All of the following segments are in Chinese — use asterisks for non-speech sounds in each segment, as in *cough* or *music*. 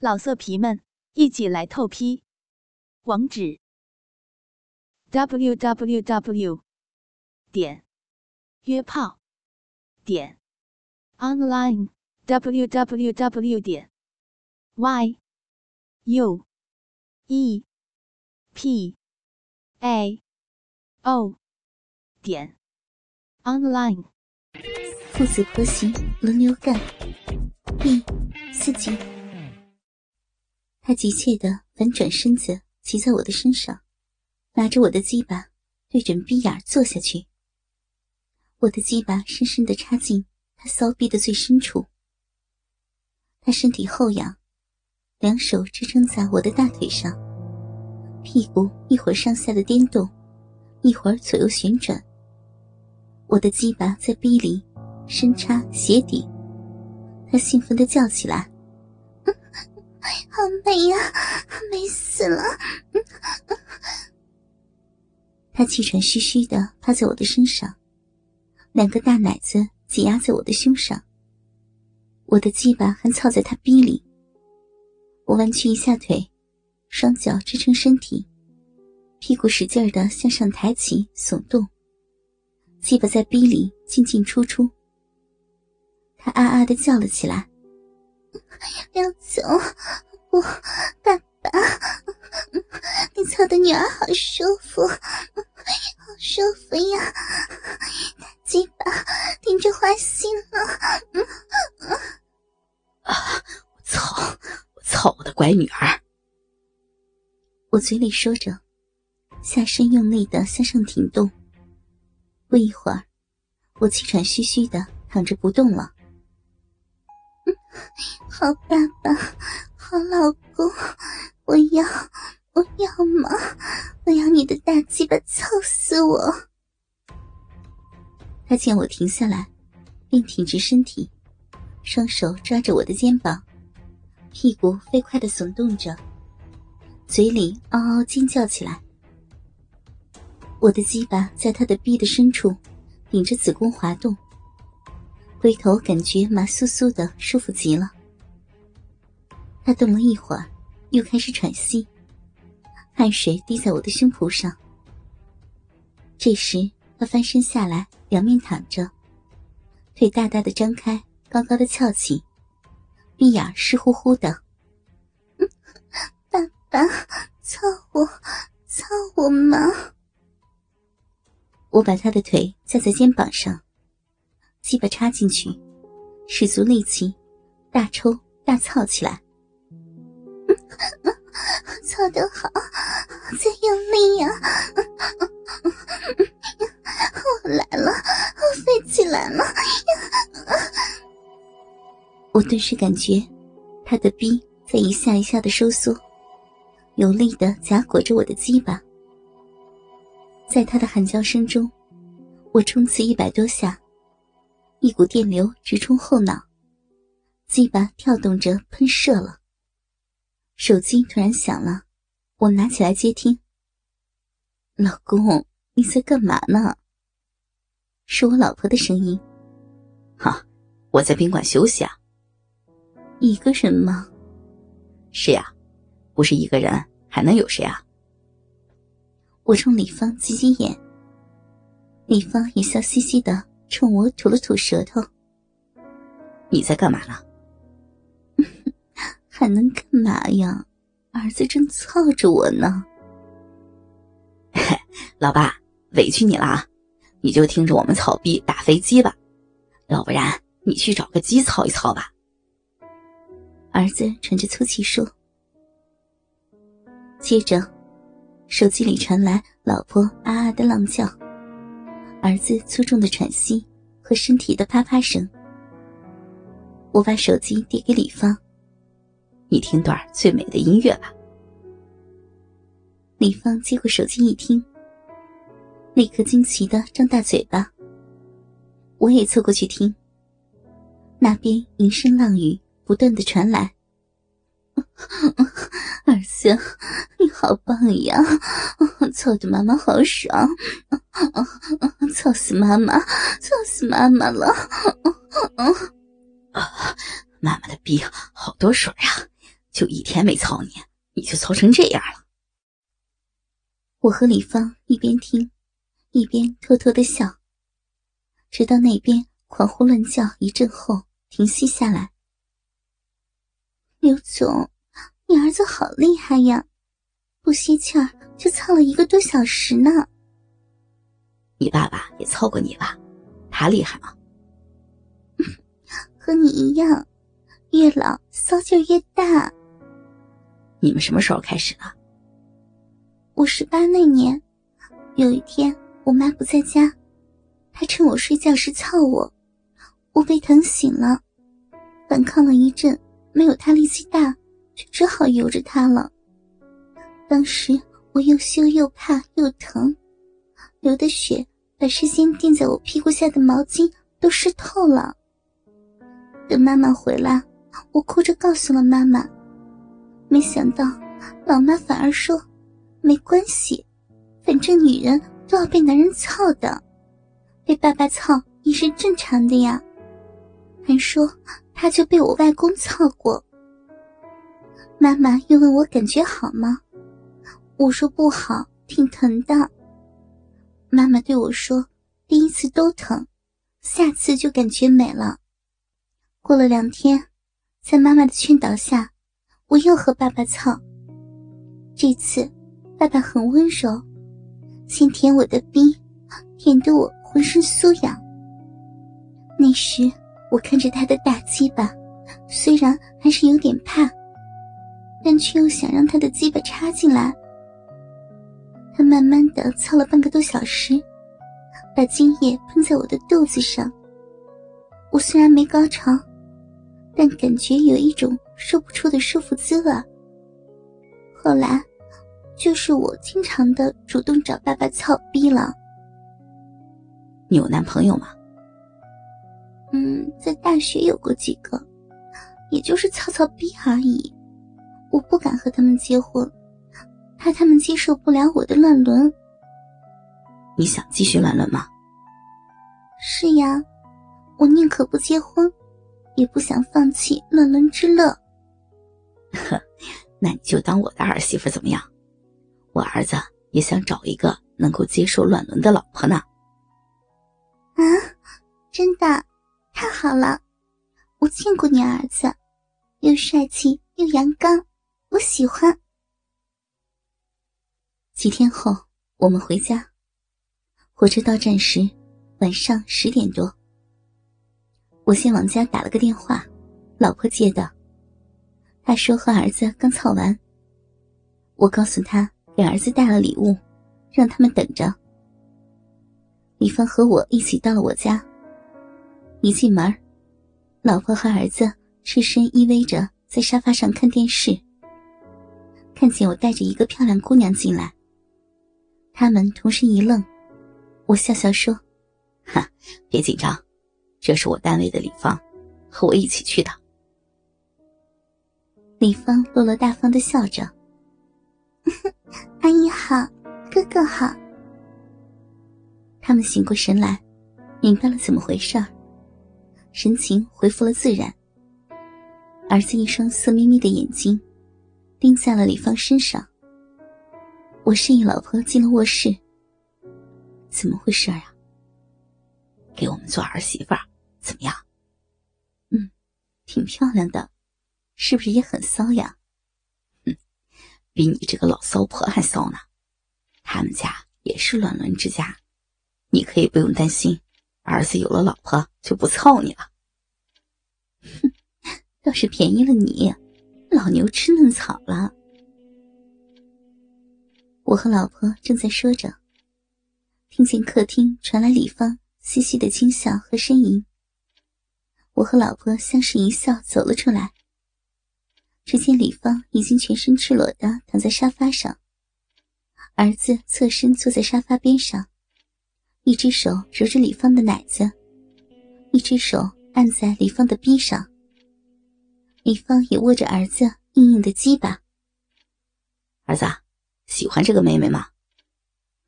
老色皮们，一起来透批！网址：w w w 点约炮点 online w w w 点 y u e p a o 点 online。父子婆媳轮流干，第四集。他急切的反转身子，骑在我的身上，拿着我的鸡巴，对准逼眼坐下去。我的鸡巴深深的插进他骚逼的最深处。他身体后仰，两手支撑在我的大腿上，屁股一会儿上下的颠动，一会儿左右旋转。我的鸡巴在逼里。深插鞋底，他兴奋的叫起来：“好美呀，美死了！”他气喘吁吁的趴在我的身上，两个大奶子挤压在我的胸上。我的鸡巴还操在他逼里。我弯曲一下腿，双脚支撑身体，屁股使劲的向上抬起耸动，鸡巴在逼里进进出出。他啊啊的叫了起来：“要走！我，爸爸，你操的女儿好舒服，好舒服呀！大鸡巴顶着花心了。”啊！我操！我操我的乖女儿！我嘴里说着，下身用力的向上挺动。不一会儿，我气喘吁吁的躺着不动了。*laughs* 好爸爸，好老公，我要，我要嘛！我要你的大鸡巴操死我！他见我停下来，便挺直身体，双手抓着我的肩膀，屁股飞快的耸动着，嘴里嗷嗷尖叫起来。我的鸡巴在他的逼的深处，顶着子宫滑动。回头感觉麻酥酥的，舒服极了。他动了一会儿，又开始喘息，汗水滴在我的胸脯上。这时，他翻身下来，两面躺着，腿大大的张开，高高的翘起，闭眼湿乎乎的。爸爸，操我，操我嘛！我把他的腿架在肩膀上。鸡巴插进去，使足力气，大抽大操起来。*laughs* 操得好，再用力呀！*laughs* 我来了，我飞起来了！我顿时感觉他的逼在一下一下的收缩，有力的夹裹着我的鸡巴。在他的喊叫声中，我冲刺一百多下。一股电流直冲后脑，鸡巴跳动着喷射了。手机突然响了，我拿起来接听。老公，你在干嘛呢？是我老婆的声音。哈，我在宾馆休息啊。一个人吗？是呀，不是一个人还能有谁啊？我冲李芳挤挤眼，李芳也笑嘻嘻的。冲我吐了吐舌头。你在干嘛呢？*laughs* 还能干嘛呀？儿子正操着我呢。*laughs* 老爸，委屈你了啊！你就听着我们草逼打飞机吧，要不然你去找个鸡操一操吧。儿子喘着粗气说。接着，手机里传来老婆啊啊的浪叫。儿子粗重的喘息和身体的啪啪声。我把手机递给李芳：“你听段最美的音乐吧。”李芳接过手机一听，立刻惊奇的张大嘴巴。我也凑过去听。那边银声浪语不断的传来。*laughs* 儿子，你 *laughs* 好棒呀！*laughs* 操的妈妈好爽，*laughs* 操死妈妈，操死妈妈了！啊，妈妈的逼好多水啊，就一天没操你，你就操成这样了。我和李芳一边听，一边偷偷的笑，直到那边狂呼乱叫一阵后停息下来。刘总，你儿子好厉害呀，不吸气儿就操了一个多小时呢。你爸爸也操过你吧？他厉害吗？*laughs* 和你一样，越老骚劲越大。你们什么时候开始的？我十八那年，有一天我妈不在家，她趁我睡觉时操我，我被疼醒了，反抗了一阵，没有她力气大，就只好由着她了。当时我又羞又怕又疼，流的血把事先垫在我屁股下的毛巾都湿透了。等妈妈回来，我哭着告诉了妈妈，没想到老妈反而说。没关系，反正女人都要被男人操的，被爸爸操也是正常的呀。还说他就被我外公操过。妈妈又问我感觉好吗？我说不好，挺疼的。妈妈对我说：“第一次都疼，下次就感觉美了。”过了两天，在妈妈的劝导下，我又和爸爸操。这次。爸爸很温柔，先舔我的逼，舔得我浑身酥痒。那时我看着他的大鸡巴，虽然还是有点怕，但却又想让他的鸡巴插进来。他慢慢的操了半个多小时，把精液喷在我的肚子上。我虽然没高潮，但感觉有一种说不出的舒服滋味。后来。就是我经常的主动找爸爸操逼了。你有男朋友吗？嗯，在大学有过几个，也就是操操逼而已。我不敢和他们结婚，怕他们接受不了我的乱伦。你想继续乱伦吗？是呀，我宁可不结婚，也不想放弃乱伦之乐。呵，*laughs* 那你就当我的儿媳妇怎么样？我儿子也想找一个能够接受乱伦的老婆呢。啊，真的，太好了！我见过你儿子，又帅气又阳刚，我喜欢。几天后，我们回家，火车到站时，晚上十点多。我先往家打了个电话，老婆接的，她说和儿子刚操完。我告诉她。给儿子带了礼物，让他们等着。李芳和我一起到了我家。一进门，老婆和儿子赤身依偎着在沙发上看电视。看见我带着一个漂亮姑娘进来，他们同时一愣。我笑笑说：“哈，别紧张，这是我单位的李芳，和我一起去的。”李芳落落大方的笑着。阿姨好，哥哥好。他们醒过神来，明白了怎么回事儿，神情恢复了自然。儿子一双色眯眯的眼睛盯在了李芳身上。我示意老婆进了卧室。怎么回事啊？给我们做儿媳妇儿怎么样？嗯，挺漂亮的，是不是也很骚呀？嗯比你这个老骚婆还骚呢，他们家也是乱伦之家，你可以不用担心，儿子有了老婆就不操你了。哼，*laughs* 倒是便宜了你，老牛吃嫩草了。我和老婆正在说着，听见客厅传来李芳嘻嘻的轻笑和呻吟。我和老婆相视一笑，走了出来。只见李芳已经全身赤裸的躺在沙发上，儿子侧身坐在沙发边上，一只手揉着李芳的奶子，一只手按在李芳的臂上。李芳也握着儿子硬硬的鸡巴。儿子，喜欢这个妹妹吗？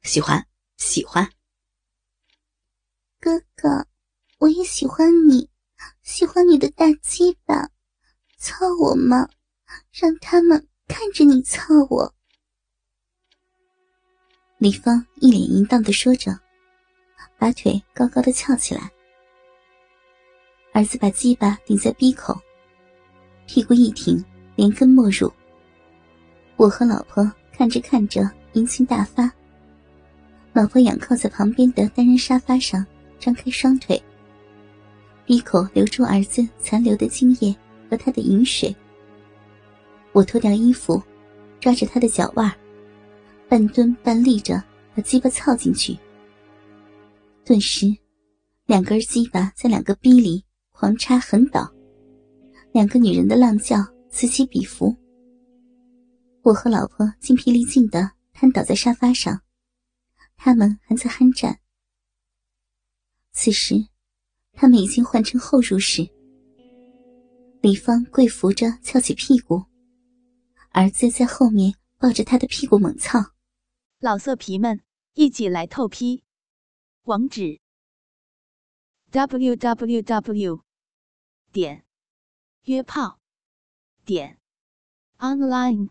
喜欢，喜欢。哥哥，我也喜欢你，喜欢你的大鸡巴，操我吗？让他们看着你操我。李芳一脸淫荡的说着，把腿高高的翘起来。儿子把鸡巴顶在鼻口，屁股一挺，连根没入。我和老婆看着看着，淫情大发。老婆仰靠在旁边的单人沙发上，张开双腿，鼻口流出儿子残留的精液和他的饮水。我脱掉衣服，抓着他的脚腕，半蹲半立着，把鸡巴操进去。顿时，两根鸡巴在两个逼里狂插横倒，两个女人的浪叫此起彼伏。我和老婆精疲力尽的瘫倒在沙发上，他们还在酣战。此时，他们已经换成后入式。李芳跪伏着翘起屁股，儿子在后面抱着他的屁股猛操。老色皮们，一起来透批！网址：w w w. 点约炮点 online。